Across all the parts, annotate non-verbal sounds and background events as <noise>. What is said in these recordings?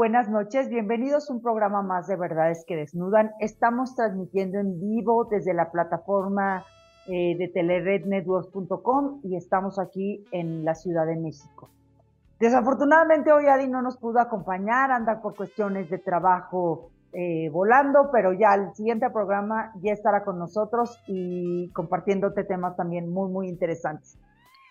Buenas noches. Bienvenidos a un programa más de Verdades que Desnudan. Estamos transmitiendo en vivo desde la plataforma eh, de telerednetworks.com y estamos aquí en la Ciudad de México. Desafortunadamente hoy Adi no nos pudo acompañar, anda por cuestiones de trabajo eh, volando, pero ya el siguiente programa ya estará con nosotros y compartiéndote temas también muy, muy interesantes.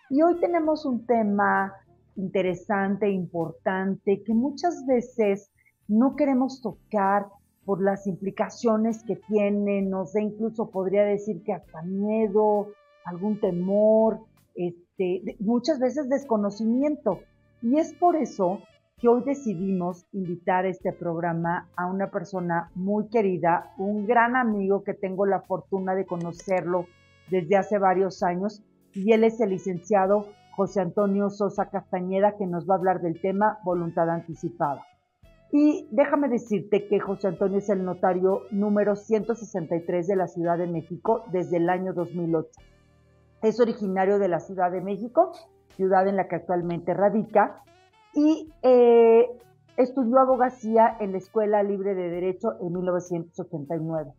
Y hoy tenemos un tema interesante, importante, que muchas veces no queremos tocar por las implicaciones que tiene, nos da incluso, podría decir que hasta miedo, algún temor, este, muchas veces desconocimiento. Y es por eso que hoy decidimos invitar a este programa a una persona muy querida, un gran amigo que tengo la fortuna de conocerlo desde hace varios años, y él es el licenciado José Antonio Sosa Castañeda, que nos va a hablar del tema voluntad anticipada. Y déjame decirte que José Antonio es el notario número 163 de la Ciudad de México desde el año 2008. Es originario de la Ciudad de México, ciudad en la que actualmente radica, y eh, estudió abogacía en la Escuela Libre de Derecho en 1989.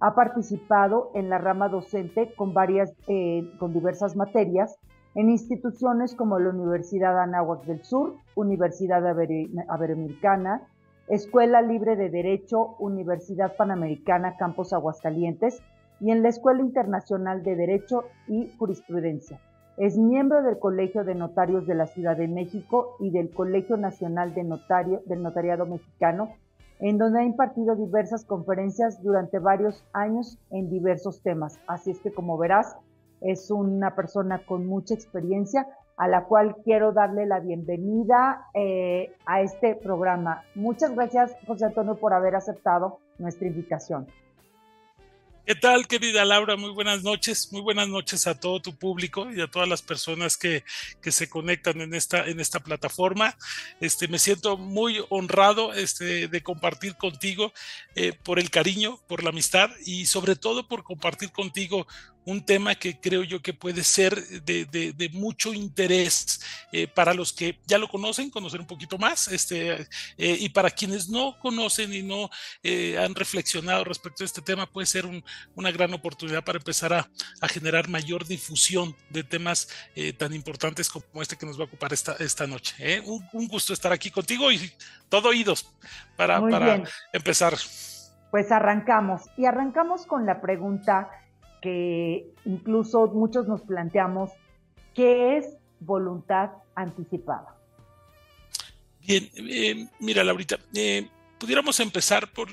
Ha participado en la rama docente con varias, eh, con diversas materias, en instituciones como la Universidad Anáhuac del Sur, Universidad Iberoamericana, Escuela Libre de Derecho, Universidad Panamericana Campos Aguascalientes y en la Escuela Internacional de Derecho y Jurisprudencia. Es miembro del Colegio de Notarios de la Ciudad de México y del Colegio Nacional de Notario, del Notariado Mexicano, en donde ha impartido diversas conferencias durante varios años en diversos temas. Así es que, como verás, es una persona con mucha experiencia a la cual quiero darle la bienvenida eh, a este programa. Muchas gracias, José Antonio, por haber aceptado nuestra invitación. ¿Qué tal, querida Laura? Muy buenas noches. Muy buenas noches a todo tu público y a todas las personas que, que se conectan en esta, en esta plataforma. Este, me siento muy honrado este, de compartir contigo eh, por el cariño, por la amistad y sobre todo por compartir contigo un tema que creo yo que puede ser de, mucho interés eh, para los que ya lo conocen, conocer un poquito más, este, eh, y para quienes no conocen y no eh, han reflexionado respecto a este tema, puede ser una gran oportunidad para empezar a, generar mayor difusión de temas tan importantes como este que nos va a ocupar esta, esta noche. Un, gusto estar aquí contigo y todo oídos para, para empezar. Pues arrancamos y arrancamos con la pregunta que incluso muchos nos planteamos, ¿qué es voluntad anticipada? Bien, eh, mira, Laurita, eh, pudiéramos empezar por,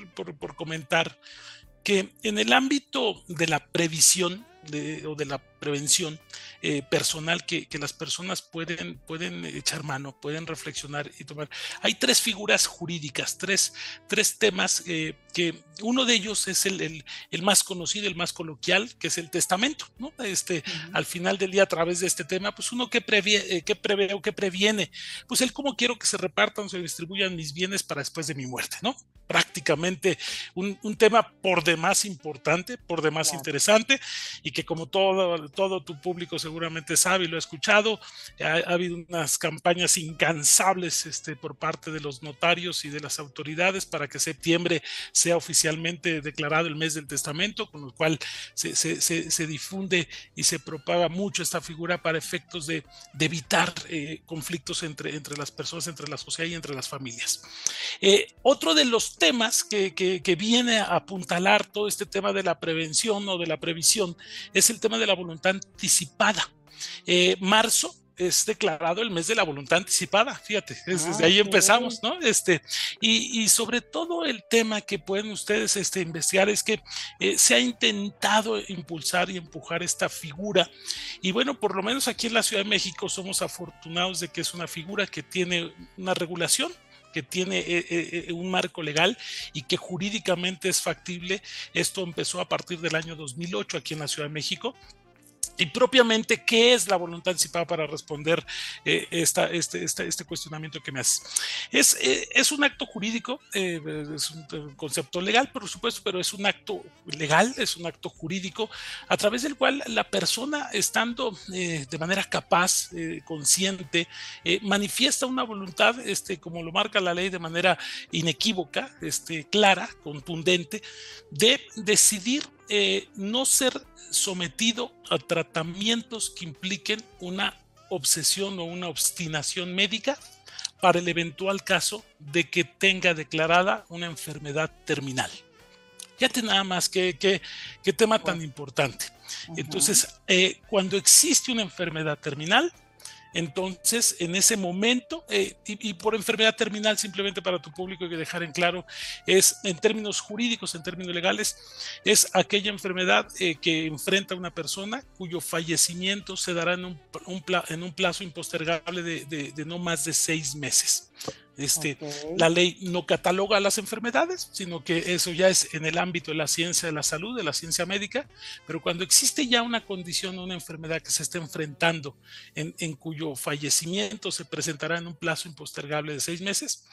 comentar que en el ámbito de la previsión o de la prevención eh, personal que, las personas pueden, pueden echar mano, pueden reflexionar y tomar. Hay tres figuras jurídicas, tres, tres temas eh, que uno de ellos es el, el, más conocido, el más coloquial, que es el testamento. ¿no? Este, Al final del día, a través de este tema, pues uno que, prevé, eh, que prevé o que previene, pues el cómo quiero que se repartan, se distribuyan mis bienes para después de mi muerte, ¿no? Prácticamente un, un tema por demás importante, por demás interesante y que como todo todo tu público seguramente sabe y lo ha escuchado. Ha, habido unas campañas incansables este, por parte de los notarios y de las autoridades para que septiembre sea oficialmente declarado el mes del testamento, con lo cual se, se, difunde y se propaga mucho esta figura para efectos de, de evitar eh, conflictos entre, entre las personas, entre la sociedad y entre las familias. Eh, otro de los temas que, que, que viene a apuntalar todo este tema de la prevención o de la previsión es el tema de la voluntad anticipada. Eh, marzo es declarado el mes de la voluntad anticipada, fíjate, desde ah, ahí empezamos, ¿no? Este, y, sobre todo el tema que pueden ustedes este, investigar es que eh, se ha intentado impulsar y empujar esta figura, y bueno, por lo menos aquí en la Ciudad de México somos afortunados de que es una figura que tiene una regulación, que tiene eh, un marco legal y que jurídicamente es factible. Esto empezó a partir del año 2008 aquí en la Ciudad de México y propiamente, ¿qué es la voluntad anticipada para responder eh, esta, este, este, este, cuestionamiento que me haces? Es, eh, es un acto jurídico, eh, es un, concepto legal, por supuesto, pero es un acto legal, es un acto jurídico a través del cual la persona, estando de manera capaz, consciente, manifiesta una voluntad, este, como lo marca la ley, de manera inequívoca, este, clara, contundente, de decidir eh, no ser sometido a tratamientos que impliquen una obsesión o una obstinación médica para el eventual caso de que tenga declarada una enfermedad terminal. Fíjate nada más qué, qué, tema tan importante. Entonces, eh, cuando existe una enfermedad terminal, entonces, en ese momento, eh, y, por enfermedad terminal, simplemente para tu público hay que dejar en claro, es en términos jurídicos, en términos legales, es aquella enfermedad eh, que enfrenta una persona cuyo fallecimiento se dará en un, en un plazo impostergable de no más de seis meses. Este, La ley no cataloga las enfermedades, sino que eso ya es en el ámbito de la ciencia de la salud, de la ciencia médica, pero cuando existe ya una condición o una enfermedad que se está enfrentando, en, cuyo fallecimiento se presentará en un plazo impostergable de seis meses,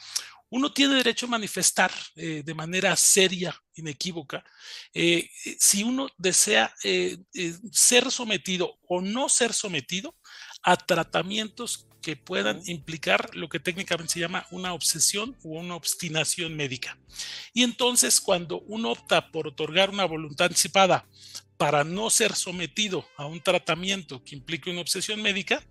uno tiene derecho a manifestar eh, de manera seria, inequívoca, eh, si uno desea eh, ser sometido o no ser sometido a tratamientos que puedan implicar lo que técnicamente se llama una obsesión o una obstinación médica. Y entonces cuando uno opta por otorgar una voluntad anticipada para no ser sometido a un tratamiento que implique una obsesión médica,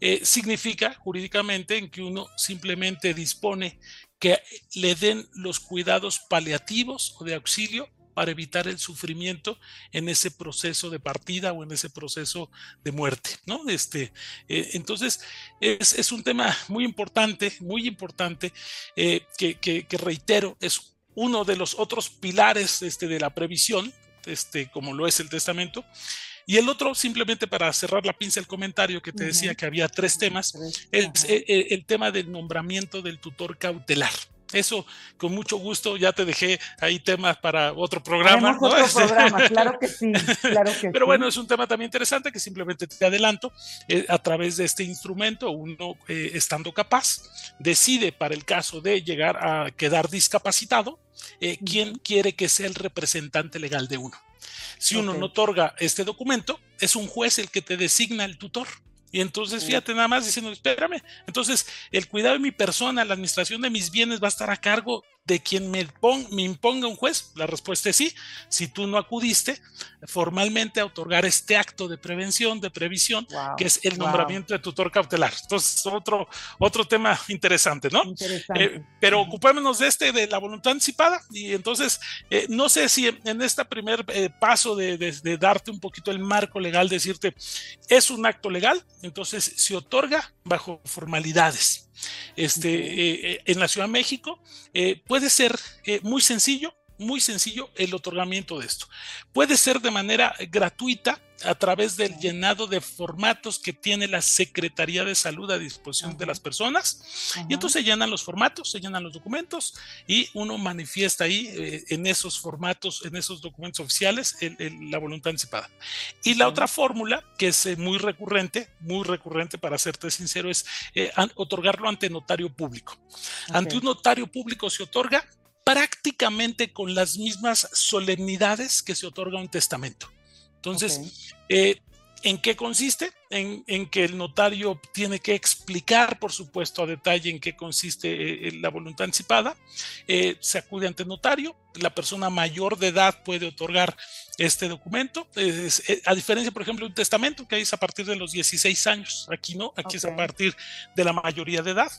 eh, significa jurídicamente en que uno simplemente dispone que le den los cuidados paliativos o de auxilio para evitar el sufrimiento en ese proceso de partida o en ese proceso de muerte, ¿no? Este, eh, entonces, es, un tema muy importante, muy importante, eh, que, reitero, es uno de los otros pilares este, de la previsión, este, como lo es el testamento, y el otro, simplemente para cerrar la pinza el comentario que te decía que había tres temas, es eh, el tema del nombramiento del tutor cautelar. Eso, con mucho gusto, ya te dejé ahí temas para otro programa. otro <laughs> este, programa, claro que sí, claro que Pero bueno, es un tema también interesante que simplemente te adelanto. Eh, a través de este instrumento, uno eh, estando capaz, decide para el caso de llegar a quedar discapacitado, eh, quién quiere que sea el representante legal de uno. Si uno no otorga este documento, es un juez el que te designa el tutor. Y entonces, fíjate nada más diciendo, espérame, entonces el cuidado de mi persona, la administración de mis bienes va a estar a cargo de quien me, me imponga un juez? La respuesta es sí. Si tú no acudiste formalmente a otorgar este acto de prevención, de previsión, que es el nombramiento de tutor cautelar. Entonces, otro, otro tema interesante, ¿no? Eh, pero ocupémonos de este, de la voluntad anticipada. Y entonces, eh, no sé si en, este primer eh, paso de, de, darte un poquito el marco legal, decirte, es un acto legal, entonces se otorga bajo formalidades. Este, eh, eh, en la Ciudad de México eh, puede ser muy sencillo, muy sencillo el otorgamiento de esto. Puede ser de manera gratuita a través del llenado de formatos que tiene la Secretaría de Salud a disposición de las personas. Y entonces se llenan los formatos, se llenan los documentos y uno manifiesta ahí eh, en esos formatos, en esos documentos oficiales, la voluntad anticipada. Y la otra fórmula, que es eh, muy recurrente, muy recurrente para serte sincero, es eh, otorgarlo ante notario público. Ante un notario público se otorga prácticamente con las mismas solemnidades que se otorga un testamento. Entonces, eh, ¿En qué consiste? En, que el notario tiene que explicar, por supuesto, a detalle en qué consiste eh, la voluntad anticipada. Eh, se acude ante el notario. La persona mayor de edad puede otorgar este documento. Eh, a diferencia, por ejemplo, de un testamento que es a partir de los 16 años. Aquí no, aquí es a partir de la mayoría de edad.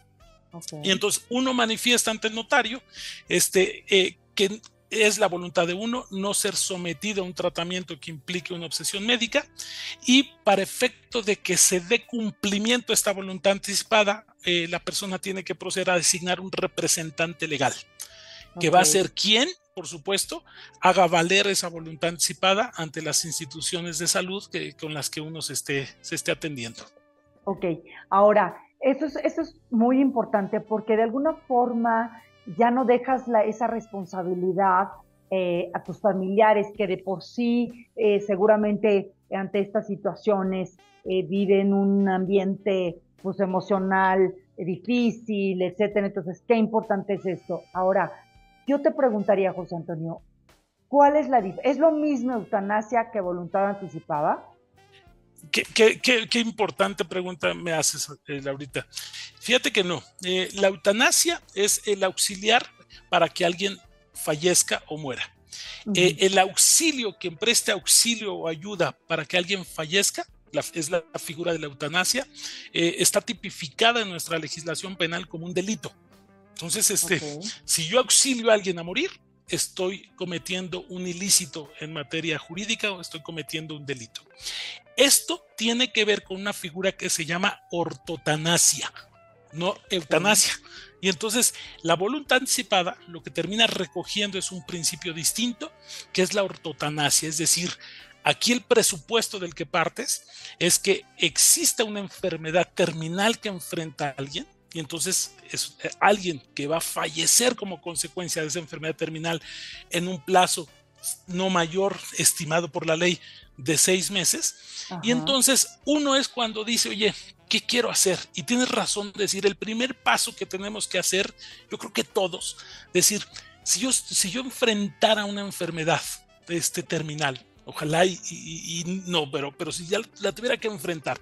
Y entonces uno manifiesta ante el notario este, que es la voluntad de uno no ser sometido a un tratamiento que implique una obsesión médica y para efecto de que se dé cumplimiento a esta voluntad anticipada, eh, la persona tiene que proceder a designar un representante legal, que va a ser quien, por supuesto, haga valer esa voluntad anticipada ante las instituciones de salud que, con las que uno se esté, se esté atendiendo. Ok, ahora, eso es, eso es muy importante porque de alguna forma ya no dejas la, esa responsabilidad eh, a tus familiares que de por sí eh, seguramente ante estas situaciones eh, viven un ambiente pues, emocional difícil, etcétera. Entonces, qué importante es esto. Ahora, yo te preguntaría, José Antonio, ¿cuál es la diferencia? ¿Es lo mismo eutanasia que voluntad anticipada? Qué, importante pregunta me haces, eh, Laurita. Fíjate que no. Eh, la eutanasia es el auxiliar para que alguien fallezca o muera. Eh, el auxilio, quien preste auxilio o ayuda para que alguien fallezca, es la figura de la eutanasia, está tipificada en nuestra legislación penal como un delito. Entonces, este, si yo auxilio a alguien a morir, estoy cometiendo un ilícito en materia jurídica o estoy cometiendo un delito. Esto tiene que ver con una figura que se llama ortotanasia, no eutanasia. Y entonces la voluntad anticipada lo que termina recogiendo es un principio distinto, que es la ortotanasia, es decir, aquí el presupuesto del que partes es que exista una enfermedad terminal que enfrenta a alguien y entonces es eh, alguien que va a fallecer como consecuencia de esa enfermedad terminal en un plazo no mayor estimado por la ley de seis meses. Y entonces uno es cuando dice, oye, ¿qué quiero hacer? Y tienes razón de decir, el primer paso que tenemos que hacer, yo creo que todos, decir, si yo, si yo enfrentara una enfermedad este, terminal, ojalá y, no, pero, pero si ya la tuviera que enfrentar,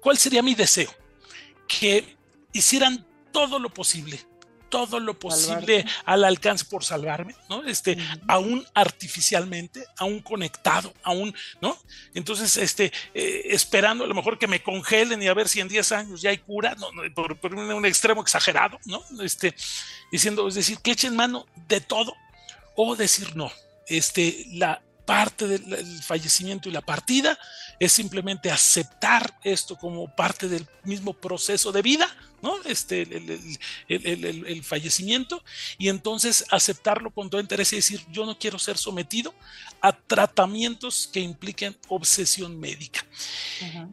¿cuál sería mi deseo? Que hicieran todo lo posible todo lo posible al alcance por salvarme, ¿no? Este, aún artificialmente, aún conectado, aún, ¿no? Entonces, este, eh, esperando a lo mejor que me congelen y a ver si en 10 años ya hay cura, no, por, un extremo exagerado, ¿no? Este, diciendo, es decir, que echen mano de todo o decir no. Este, la parte del fallecimiento y la partida es simplemente aceptar esto como parte del mismo proceso de vida, ¿no? Este, el, fallecimiento, y entonces aceptarlo con todo interés y decir, yo no quiero ser sometido a tratamientos que impliquen obsesión médica.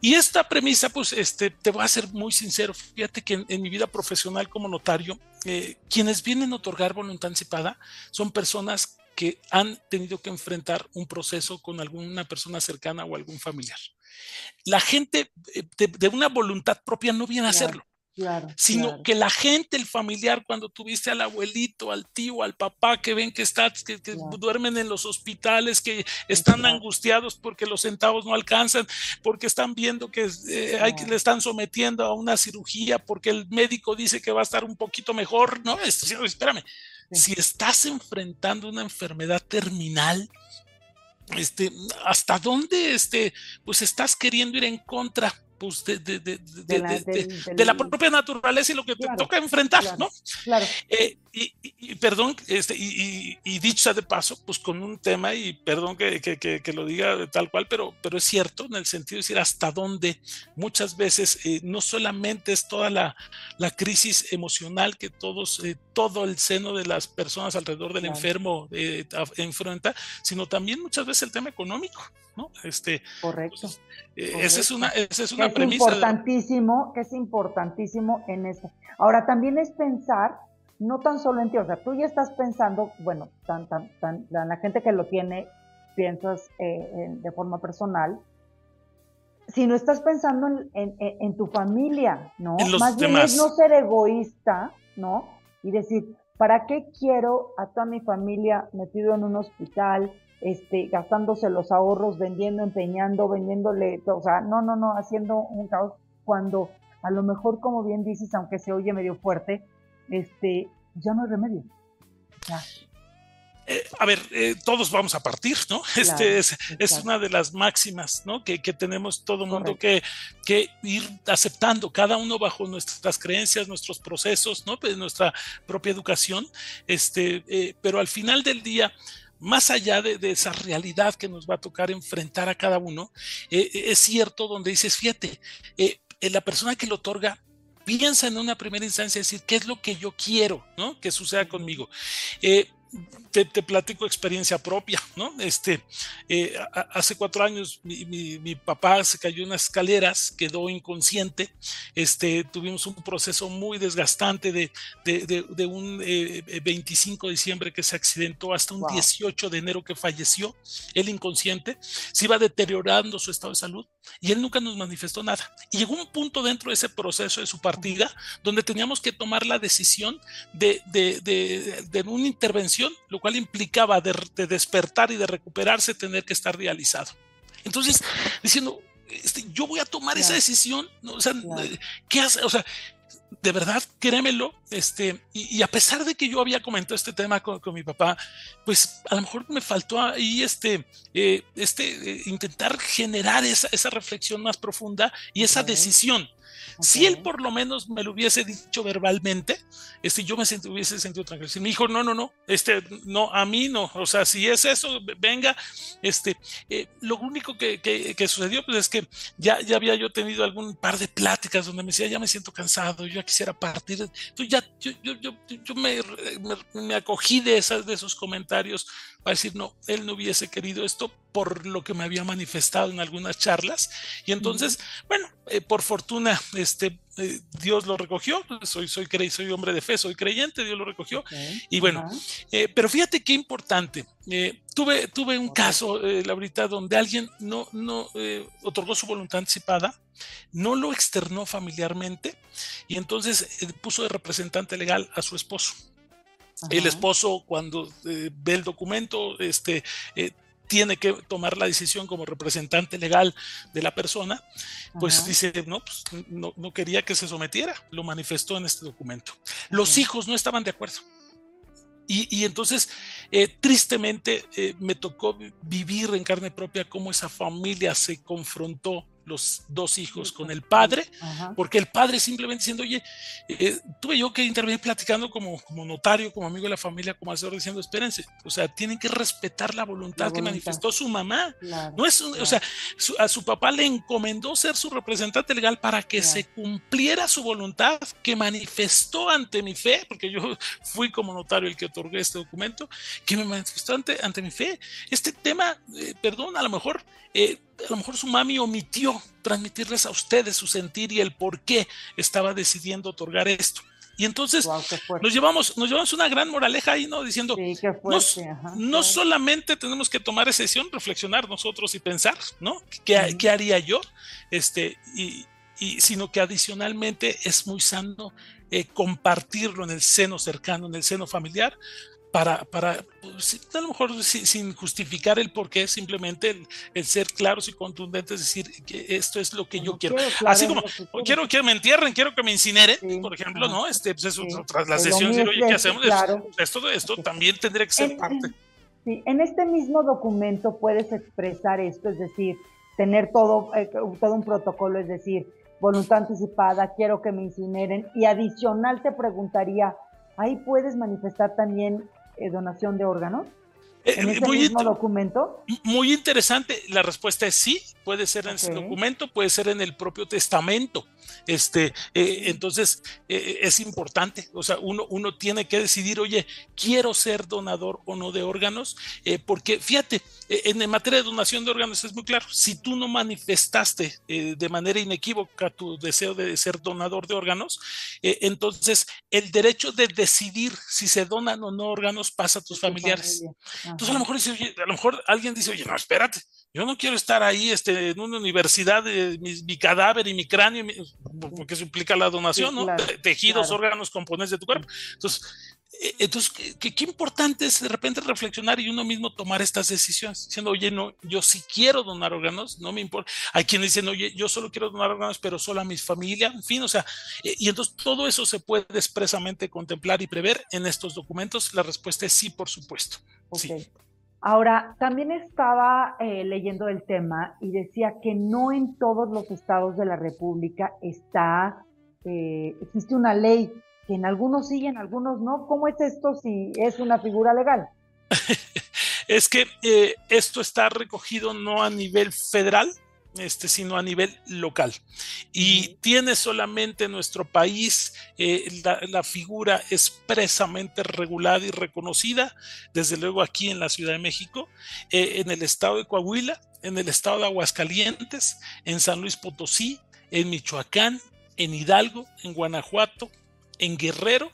Y esta premisa, pues, este, te voy a ser muy sincero, fíjate que en, mi vida profesional como notario, eh, quienes vienen a otorgar voluntad anticipada son personas que han tenido que enfrentar un proceso con alguna persona cercana o algún familiar. La gente eh, de, una voluntad propia no viene a hacerlo. Sino que la gente, el familiar, cuando tuviste al abuelito, al tío, al papá, que ven que, está, que, duermen en los hospitales, que están angustiados porque los centavos no alcanzan, porque están viendo que eh, hay, le están sometiendo a una cirugía, porque el médico dice que va a estar un poquito mejor, ¿no? Espérame, si estás enfrentando una enfermedad terminal, este, hasta dónde este, pues estás queriendo ir en contra pues, de, de, de, de, la, propia naturaleza y lo que te toca enfrentar, ¿no? Claro. Eh, y, y, perdón, este, y, y, dicho sea de paso, pues con un tema, y perdón que, que, que, lo diga tal cual, pero, pero es cierto en el sentido de decir hasta dónde muchas veces eh, no solamente es toda la, la crisis emocional que todos, eh, todo el seno de las personas alrededor del enfermo enfrenta, sino también muchas veces el tema económico. ¿no? Este, correcto. Eh, esa es una, esa es una es Importantísimo, que es importantísimo en eso. Ahora, también es pensar, no tan solo en ti, o sea, tú ya estás pensando, bueno, tan, tan, tan, la, gente que lo tiene, piensas eh, de forma personal, sino estás pensando en, en, tu familia, ¿no? Más bien es no ser egoísta, ¿no? Y decir, ¿para qué quiero a toda mi familia metido en un hospital? Este, gastándose los ahorros, vendiendo, empeñando, vendiéndole, o sea, no, no, no, haciendo un caos cuando a lo mejor, como bien dices, aunque se oye medio fuerte, este, ya no hay remedio. Eh, a ver, eh, todos vamos a partir, ¿no? <laughs> este es, es, una de las máximas, ¿no? Que, que tenemos todo el mundo que, que, ir aceptando, cada uno bajo nuestras creencias, nuestros procesos, ¿no? Pues nuestra propia educación, este, eh, pero al final del día, más allá de, de, esa realidad que nos va a tocar enfrentar a cada uno, es cierto donde dices, fíjate, la persona que lo otorga piensa en una primera instancia decir qué es lo que yo quiero, ¿no? Que suceda conmigo. Eh, te, platico experiencia propia, ¿no? Este, eh, hace cuatro años mi, papá se cayó en unas escaleras, quedó inconsciente, este, tuvimos un proceso muy desgastante de, de, un 25 eh, de diciembre que se accidentó hasta un 18 de enero que falleció, él inconsciente, se iba deteriorando su estado de salud y él nunca nos manifestó nada. Y llegó un punto dentro de ese proceso de su partida donde teníamos que tomar la decisión de, de una intervención, lo cual implicaba de, despertar y de recuperarse tener que estar realizado. Entonces, diciendo, este, yo voy a tomar esa decisión, o sea, ¿qué hace? O sea, de verdad, créemelo, este, y, a pesar de que yo había comentado este tema con, mi papá, pues a lo mejor me faltó ahí este, eh, este, eh, intentar generar esa, esa, reflexión más profunda y esa decisión. Si él por lo menos me lo hubiese dicho verbalmente, este, yo me hubiese sentido tranquilo. Si me dijo, no, no, no, este, no, a mí no. O sea, si es eso, venga. Este, eh, lo único que, que, sucedió, pues es que ya, ya había yo tenido algún par de pláticas donde me decía, ya me siento cansado, yo ya quisiera partir. Entonces ya, yo, yo, yo, yo me, me, acogí de, esas, de esos comentarios para decir, no, él no hubiese querido esto por lo que me había manifestado en algunas charlas. Y entonces, bueno, eh, por fortuna, este, eh, Dios lo recogió, soy, soy, soy hombre de fe, soy creyente, Dios lo recogió. Y bueno, eh, pero fíjate qué importante. tuve, tuve un caso, Laurita, donde alguien no, no otorgó su voluntad anticipada, no lo externó familiarmente y entonces puso de representante legal a su esposo. El esposo, cuando ve el documento, este, tiene que tomar la decisión como representante legal de la persona, pues dice, no, pues no, no, quería que se sometiera, lo manifestó en este documento. Los hijos no estaban de acuerdo. Y, y entonces, eh, tristemente, eh, me tocó vivir en carne propia cómo esa familia se confrontó los dos hijos con el padre, porque el padre simplemente diciendo, oye, eh, tuve yo que intervenir platicando como, como notario, como amigo de la familia, como asesor, diciendo, espérense, o sea, tienen que respetar la voluntad, que manifestó su mamá. no es, o sea, a su papá le encomendó ser su representante legal para que se cumpliera su voluntad que manifestó ante mi fe, porque yo <laughs> fui como notario el que otorgué este documento, que me manifestó ante, ante mi fe. Este tema, eh, perdón, a lo mejor... Eh, a lo mejor su mami omitió transmitirles a ustedes su sentir y el por qué estaba decidiendo otorgar esto. Y entonces nos llevamos, nos llevamos una gran moraleja ahí, ¿no? Diciendo, no, solamente tenemos que tomar esa decisión, reflexionar nosotros y pensar, ¿no? ¿Qué, ¿qué haría yo? Este, y, y, sino que adicionalmente es muy sano eh, compartirlo en el seno cercano, en el seno familiar, para, para pues, a lo mejor sin, justificar el por qué, simplemente el, ser claros y contundentes, decir que esto es lo que yo quiero. Así como quiero que me entierren, quiero que me incineren, por ejemplo, ¿no? Este, pues eso, tras las sesiones, oye, ¿qué hacemos? Esto, esto también tendría que ser parte. Sí, en este mismo documento puedes expresar esto, es decir, tener todo, eh, todo un protocolo, es decir, voluntad anticipada, quiero que me incineren, y adicional te preguntaría, ahí puedes manifestar también eh, donación de órganos? Eh, ¿En ese mismo documento? Muy interesante. La respuesta es sí, puede ser en ese documento, puede ser en el propio testamento. Este, eh, entonces, eh, es importante, o sea, uno, uno tiene que decidir, oye, quiero ser donador o no de órganos, eh, porque fíjate, en materia de donación de órganos es muy claro, si tú no manifestaste de manera inequívoca tu deseo de ser donador de órganos, entonces el derecho de decidir si se donan o no órganos pasa a tus familiares. Entonces, a lo mejor a lo mejor alguien dice, oye, no, espérate, yo no quiero estar ahí este, en una universidad, de mi, cadáver y mi cráneo, porque eso implica la donación, ¿no? Tejidos, órganos, componentes de tu cuerpo. Entonces, eh, entonces, ¿qué, qué, importante es de repente reflexionar y uno mismo tomar estas decisiones, diciendo, oye, no, yo sí quiero donar órganos, no me importa. Hay quienes dicen, oye, yo solo quiero donar órganos, pero solo a mi familia, en fin, o sea, eh, y entonces todo eso se puede expresamente contemplar y prever en estos documentos. La respuesta es sí, por supuesto. Sí. Ahora, también estaba eh, leyendo el tema y decía que no en todos los estados de la República está, existe una ley que en algunos sí en algunos no. ¿Cómo es esto si es una figura legal? <laughs> es que eh, esto está recogido no a nivel federal, este, sino a nivel local. Y tiene solamente nuestro país eh, la, figura expresamente regulada y reconocida, desde luego aquí en la Ciudad de México, eh, en el estado de Coahuila, en el estado de Aguascalientes, en San Luis Potosí, en Michoacán, en Hidalgo, en Guanajuato, en Guerrero,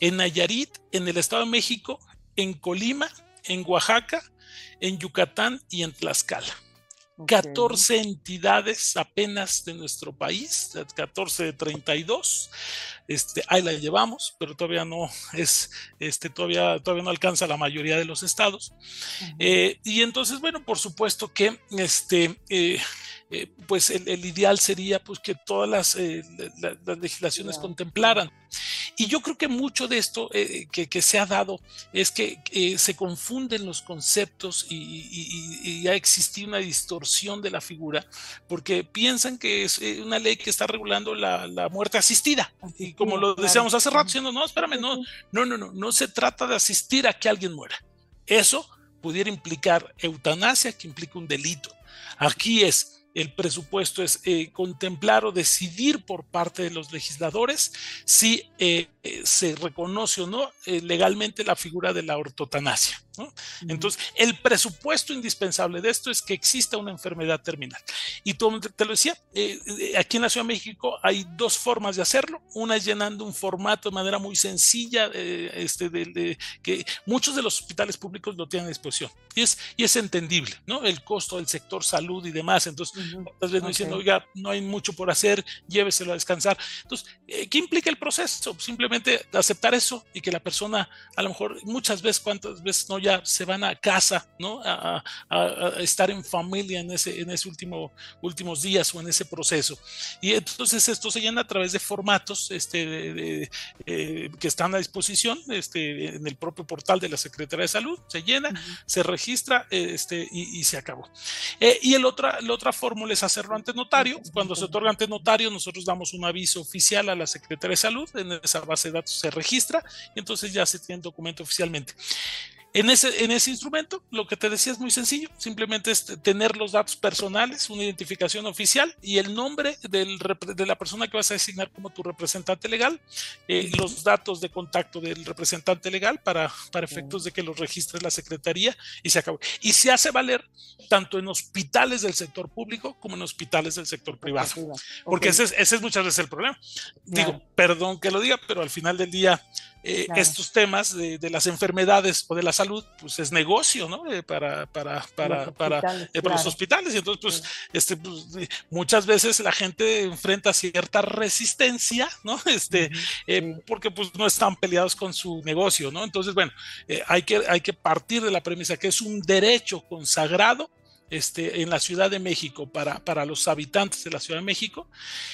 en Nayarit, en el Estado de México, en Colima, en Oaxaca, en Yucatán y en Tlaxcala. 14 entidades apenas de nuestro país, 14 de 32. Este, ahí la llevamos, pero todavía no es, este, todavía, todavía no alcanza la mayoría de los estados. Eh, y entonces, bueno, por supuesto que este, eh, eh, pues el, ideal sería pues que todas las, eh, legislaciones contemplaran. Y yo creo que mucho de esto eh, que, se ha dado es que se confunden los conceptos y, ha existido una distorsión de la figura porque piensan que es una ley que está regulando la, muerte asistida. Y como lo decíamos hace rato, diciendo, no, espérame, no, no, no, no, no se trata de asistir a que alguien muera. Eso pudiera implicar eutanasia, que implica un delito. Aquí es el presupuesto es eh, contemplar o decidir por parte de los legisladores si eh, eh, se reconoce o no legalmente la figura de la ortotanasia. Entonces, el presupuesto indispensable de esto es que exista una enfermedad terminal. Y tú te lo decía, aquí en la Ciudad de México hay dos formas de hacerlo. Una es llenando un formato de manera muy sencilla, este, de, que muchos de los hospitales públicos lo tienen a disposición. Y es, y es entendible, ¿no? El costo del sector salud y demás. Entonces, Tal vez no diciendo, oiga, no hay mucho por hacer, lléveselo a descansar. Entonces, eh, ¿qué implica el proceso? Simplemente aceptar eso y que la persona, a lo mejor muchas veces, cuántas veces no ya se van a casa, ¿no? A, estar en familia en ese, en ese último, últimos días o en ese proceso. Y entonces esto se llena a través de formatos este, eh, que están a disposición este, en el propio portal de la Secretaría de Salud. Se llena, se registra este, y, se acabó. Eh, y el otra, la otra fórmula es hacerlo ante notario. Cuando se otorga ante notario, nosotros damos un aviso oficial a la Secretaría de Salud, en esa base de datos se registra y entonces ya se tiene documento oficialmente. En ese, en ese instrumento, lo que te decía es muy sencillo, simplemente es tener los datos personales, una identificación oficial y el nombre del, de la persona que vas a designar como tu representante legal, eh, los datos de contacto del representante legal para, para efectos de que los registre la Secretaría y se acabó. Y se hace valer tanto en hospitales del sector público como en hospitales del sector privado, porque ese, es, ese es muchas veces el problema. Digo, perdón que lo diga, pero al final del día eh, estos temas de, las enfermedades o de la salud, pues es negocio, ¿no? Eh, para, para, para, los para, eh, los hospitales. Y entonces, pues, este, pues, muchas veces la gente enfrenta cierta resistencia, ¿no? <laughs> Este, porque pues no están peleados con su negocio, ¿no? Entonces, bueno, hay, que, hay que partir de la premisa que es un derecho consagrado este, en la Ciudad de México para, para los habitantes de la Ciudad de México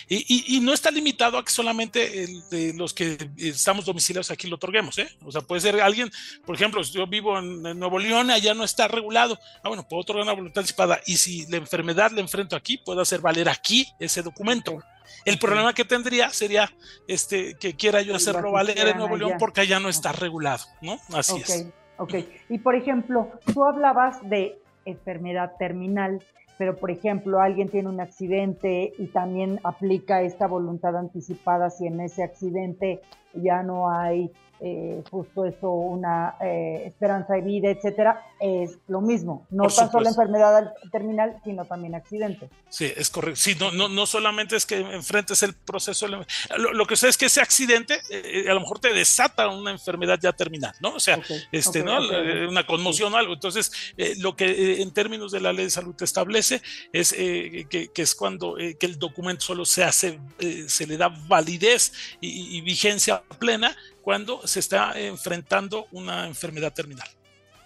y, no está limitado a que solamente de los que estamos domiciliados aquí lo otorguemos, ¿eh? O sea, puede ser alguien, por ejemplo, si yo vivo en, Nuevo León, allá no está regulado, ah, bueno, puedo otorgar una voluntad anticipada y si la enfermedad la enfrento aquí, puedo hacer valer aquí ese documento. El problema que tendría sería este, que quiera yo hacerlo valer en Nuevo León porque allá no está regulado, ¿no? Así es. Ok, y por ejemplo, tú hablabas de enfermedad terminal, pero por ejemplo alguien tiene un accidente y también aplica esta voluntad anticipada si en ese accidente ya no hay eh, justo eso, una eh, esperanza de vida, etcétera, es lo mismo. No tan solo enfermedad terminal, sino también accidente. Sí, es correcto. Sí, no, no, no solamente es que enfrentes el proceso, lo, que sé es que ese accidente eh, a lo mejor te desata una enfermedad ya terminal, ¿no? O sea, este, ¿no? una conmoción o algo. Entonces, lo que en términos de la ley de salud te establece es que, es cuando que el documento solo se hace, se le da validez y, y vigencia plena cuando se está enfrentando una enfermedad terminal.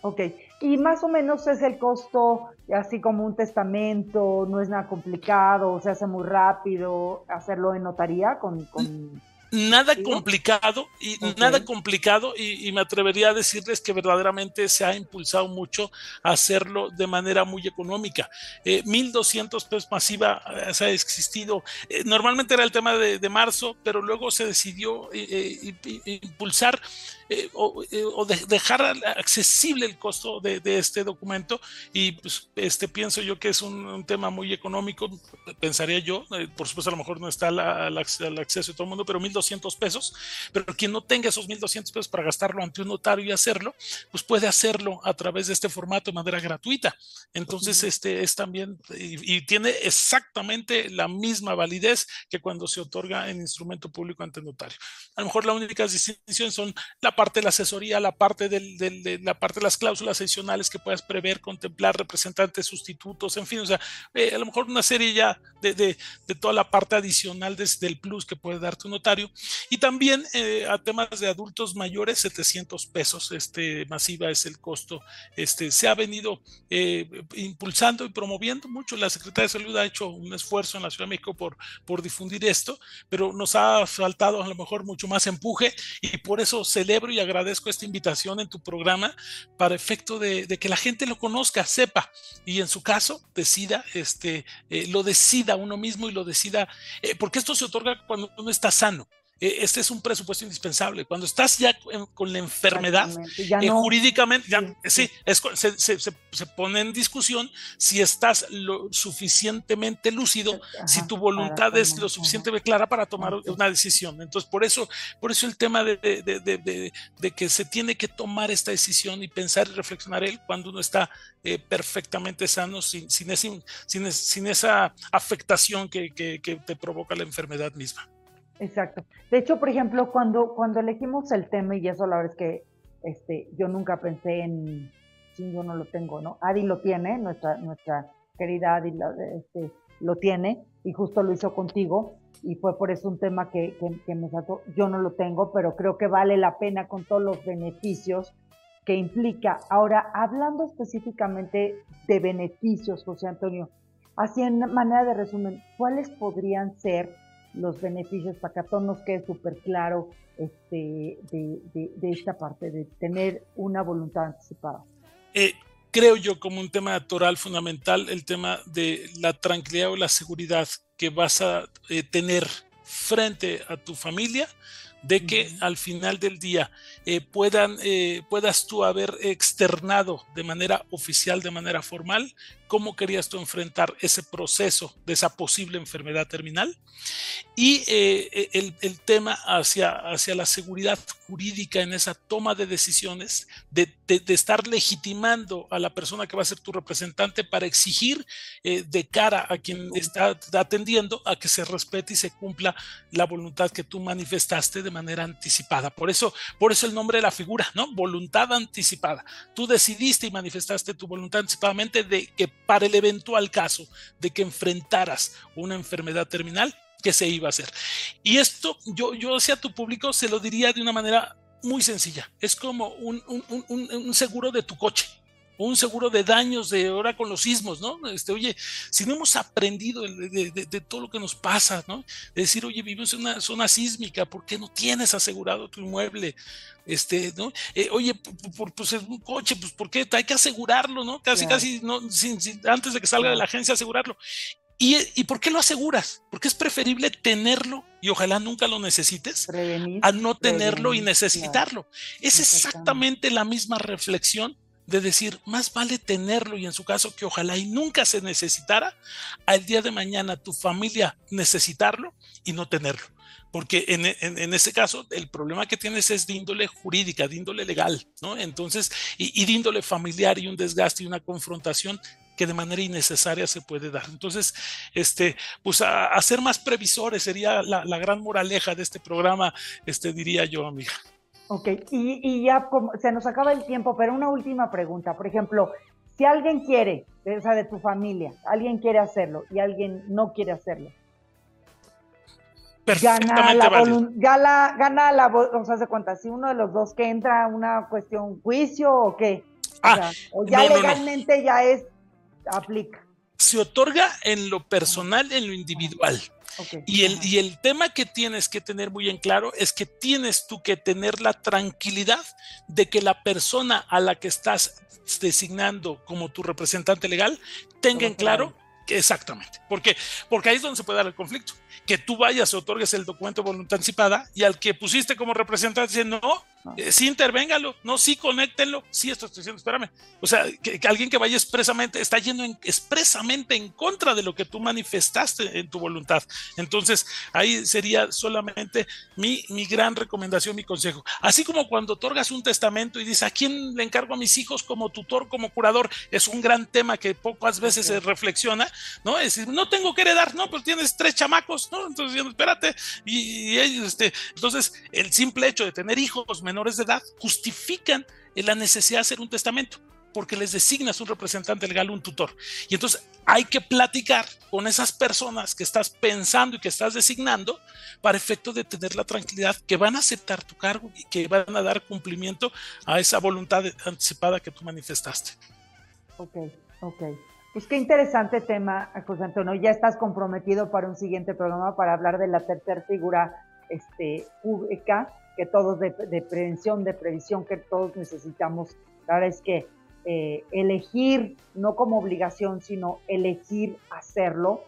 Ok, y más o menos es el costo, así como un testamento, no es nada complicado, se hace muy rápido, hacerlo en notaría con... con nada complicado y nada complicado y, me atrevería a decirles que verdaderamente se ha impulsado mucho a hacerlo de manera muy económica. Eh, 1.200 pesos masiva eh, se ha existido. Eh, normalmente era el tema de, de, marzo, pero luego se decidió eh, impulsar o, dejar accesible el costo de, este documento y pues, este pienso yo que es un, tema muy económico, pensaría yo, por supuesto a lo mejor no está al acceso de todo el mundo, pero 1.200 pesos, pero quien no tenga esos 1.200 pesos para gastarlo ante un notario y hacerlo, pues puede hacerlo a través de este formato de manera gratuita. Entonces, este es también, y, y tiene exactamente la misma validez que cuando se otorga en instrumento público ante notario. A lo mejor la única distinción son la parte de la asesoría, la parte, de la parte de las cláusulas adicionales que puedas prever, contemplar representantes sustitutos, en fin, o sea, eh, a lo mejor una serie ya de, toda la parte adicional desde el plus que puede dar tu notario. Y también eh, a temas de adultos mayores, 700 pesos, este, masiva es el costo. Este, se ha venido eh, impulsando y promoviendo mucho. La Secretaría de Salud ha hecho un esfuerzo en la Ciudad de México por, por difundir esto, pero nos ha faltado a lo mejor mucho más empuje y por eso celebro y agradezco esta invitación en tu programa para efecto de, que la gente lo conozca, sepa y en su caso decida, este, eh, lo decida uno mismo y lo decida, eh, porque esto se otorga cuando uno está sano. E, este es un presupuesto indispensable. Cuando estás ya con la enfermedad, eh, jurídicamente, ya, sí, se, pone en discusión si estás lo suficientemente lúcido, si tu voluntad es lo suficientemente clara para tomar una decisión. Entonces, por eso, por eso el tema de, de, que se tiene que tomar esta decisión y pensar y reflexionar él cuando uno está eh, perfectamente sano, sin, sin, sin, sin, esa afectación que, que te provoca la enfermedad misma. Exacto. De hecho, por ejemplo, cuando, cuando elegimos el tema, y eso la verdad es que este, yo nunca pensé en, si yo no lo tengo, ¿no? Adi lo tiene, nuestra, nuestra querida Adi lo, este, lo tiene, y justo lo hizo contigo, y fue por eso un tema que, que, me saltó. Yo no lo tengo, pero creo que vale la pena con todos los beneficios que implica. Ahora, hablando específicamente de beneficios, José Antonio, así en manera de resumen, ¿cuáles podrían ser los beneficios para que a nos quede súper claro este, de, esta parte, de tener una voluntad anticipada. Eh, creo yo como un tema natural fundamental el tema de la tranquilidad o la seguridad que vas a eh, tener frente a tu familia de que al final del día eh, puedan, puedas tú haber externado de manera oficial, de manera formal, cómo querías tú enfrentar ese proceso de esa posible enfermedad terminal. Y eh, eh, el, el, tema hacia, hacia la seguridad jurídica en esa toma de decisiones, de, estar legitimando a la persona que va a ser tu representante para exigir eh, de cara a quien está atendiendo a que se respete y se cumpla la voluntad que tú manifestaste de manera anticipada. Por eso, por eso el nombre de la figura, ¿no? Voluntad anticipada. Tú decidiste y manifestaste tu voluntad anticipadamente de que para el eventual caso de que enfrentaras una enfermedad terminal, que se iba a hacer. Y esto yo, yo hacia tu público se lo diría de una manera muy sencilla. Es como un, un, un, seguro de tu coche un seguro de daños de ahora con los sismos, ¿no? Este, oye, si no hemos aprendido de, de, todo lo que nos pasa, ¿no? De decir, oye, vivimos en una zona sísmica, ¿por qué no tienes asegurado tu inmueble? Este, ¿no? Eh, oye, por, pues es un coche, pues ¿por qué? Hay que asegurarlo, ¿no? Casi, casi, no, sin, antes de que salga de la agencia, asegurarlo. ¿Y, ¿Y, por qué lo aseguras? Porque es preferible tenerlo y ojalá nunca lo necesites a no tenerlo y necesitarlo. Es exactamente la misma reflexión de decir, más vale tenerlo y en su caso que ojalá y nunca se necesitara, al día de mañana tu familia necesitarlo y no tenerlo. Porque en, en, ese caso el problema que tienes es de índole jurídica, de índole legal, ¿no? Entonces, y, de índole familiar y un desgaste y una confrontación que de manera innecesaria se puede dar. Entonces, este, pues a, ser más previsores sería la, la, gran moraleja de este programa, este, diría yo, amiga. Ok, y, ya se nos acaba el tiempo, pero una última pregunta. Por ejemplo, si alguien quiere, o sea, de tu familia, alguien quiere hacerlo y alguien no quiere hacerlo, gana válido. Gana, gana la, o sea, se cuenta, si uno de los dos que entra una cuestión juicio o qué. Ah, o, ya legalmente ya es, aplica. Se otorga en lo personal, en lo individual. Y, el, y el tema que tienes que tener muy en claro es que tienes tú que tener la tranquilidad de que la persona a la que estás designando como tu representante legal tenga en claro que exactamente. ¿Por qué? Porque ahí es donde se puede dar el conflicto. Que tú vayas otorgues el documento de voluntad anticipada y al que pusiste como representante diciendo, no, eh, sí intervéngalo, no, sí conéctenlo, sí esto estoy diciendo, espérame. O sea, que, alguien que vaya expresamente, está yendo expresamente en contra de lo que tú manifestaste en tu voluntad. Entonces, ahí sería solamente mi, mi gran recomendación, mi consejo. Así como cuando otorgas un testamento y dices, ¿a quién le encargo a mis hijos como tutor, como curador? Es un gran tema que pocas veces se reflexiona, ¿no? Es decir, no tengo que heredar, no, pues tienes tres chamacos, ¿no? Entonces, espérate. Y, este, entonces, el simple hecho de tener hijos menores de edad justifican la necesidad de hacer un testamento porque les designas un representante legal, un tutor. Y entonces hay que platicar con esas personas que estás pensando y que estás designando para efecto de tener la tranquilidad que van a aceptar tu cargo y que van a dar cumplimiento a esa voluntad anticipada que tú manifestaste. Ok, ok. Pues qué interesante tema, José Antonio. Ya estás comprometido para un siguiente programa para hablar de la tercera figura este, pública que todos de, prevención, de previsión, que todos necesitamos. La verdad es que eh, elegir, no como obligación, sino elegir hacerlo,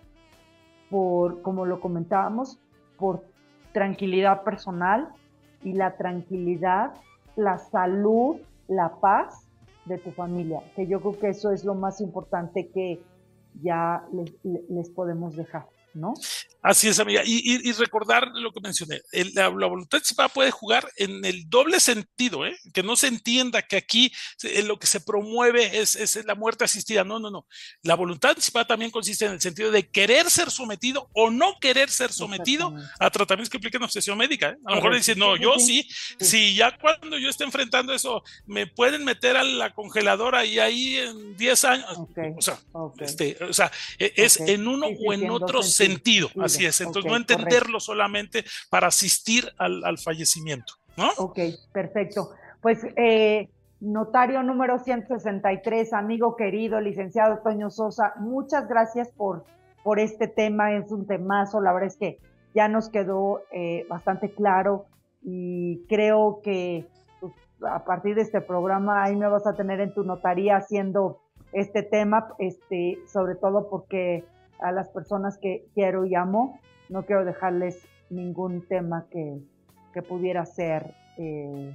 por, como lo comentábamos, por tranquilidad personal y la tranquilidad, la salud, la paz de tu familia, que yo creo que eso es lo más importante que ya les podemos dejar, ¿no? Así es, amiga. Y, recordar lo que mencioné, la, voluntad anticipada puede jugar en el doble sentido, ¿eh? que no se entienda que aquí lo que se promueve es, la muerte asistida. No, no, no. La voluntad anticipada también consiste en el sentido de querer ser sometido o no querer ser sometido a tratamientos que impliquen obsesión médica. ¿eh? A lo mejor dicen, no, yo sí, si ya cuando yo esté enfrentando eso, me pueden meter a la congeladora y ahí en 10 años. O sea, este, o sea e, es en uno o en otro sentido. Así es, entonces no entenderlo solamente para asistir al, fallecimiento, ¿no? Ok, perfecto. Pues eh, notario número 163, amigo querido, licenciado Toño Sosa, muchas gracias por, por este tema, es un temazo, la verdad es que ya nos quedó eh, bastante claro y creo que pues, a partir de este programa ahí me vas a tener en tu notaría haciendo este tema, este, sobre todo porque a las personas que quiero y amo. No quiero dejarles ningún tema que, que pudiera ser eh,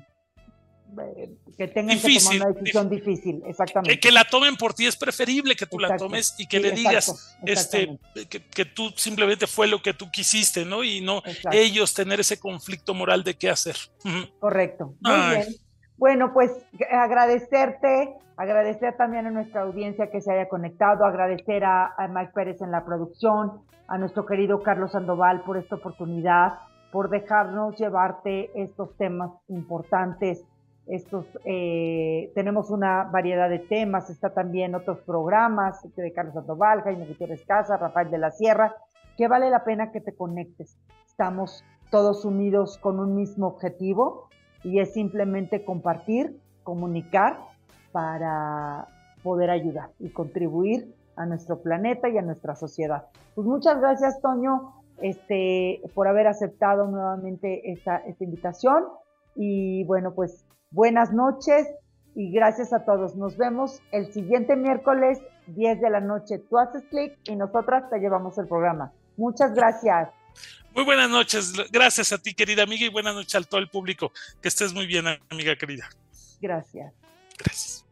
que tengan que tomar una decisión difícil, exactamente. Que, la tomen por ti es preferible que tú la tomes y que le digas este que, tú simplemente fue lo que tú quisiste, ¿no? Y no ellos tener ese conflicto moral de qué hacer. Correcto. Muy bien. Bueno, pues agradecerte, agradecer también a nuestra audiencia que se haya conectado, agradecer a, Mike Pérez en la producción, a nuestro querido Carlos Sandoval por esta oportunidad, por dejarnos llevarte estos temas importantes. Estos, eh, tenemos una variedad de temas, está también otros programas de Carlos Sandoval, Jaime Gutiérrez Casa, Rafael de la Sierra, que vale la pena que te conectes. Estamos todos unidos con un mismo objetivo, y es simplemente compartir, comunicar para poder ayudar y contribuir a nuestro planeta y a nuestra sociedad. Pues muchas gracias, Toño, este, por haber aceptado nuevamente esta, invitación. Y bueno, pues buenas noches y gracias a todos. Nos vemos el siguiente miércoles, 10 de la noche. Tú haces clic y nosotras te llevamos el programa. Muchas gracias. Muy buenas noches. Gracias a ti, querida amiga, y buenas noches a todo el público. Que estés muy bien, amiga querida. Gracias. Gracias.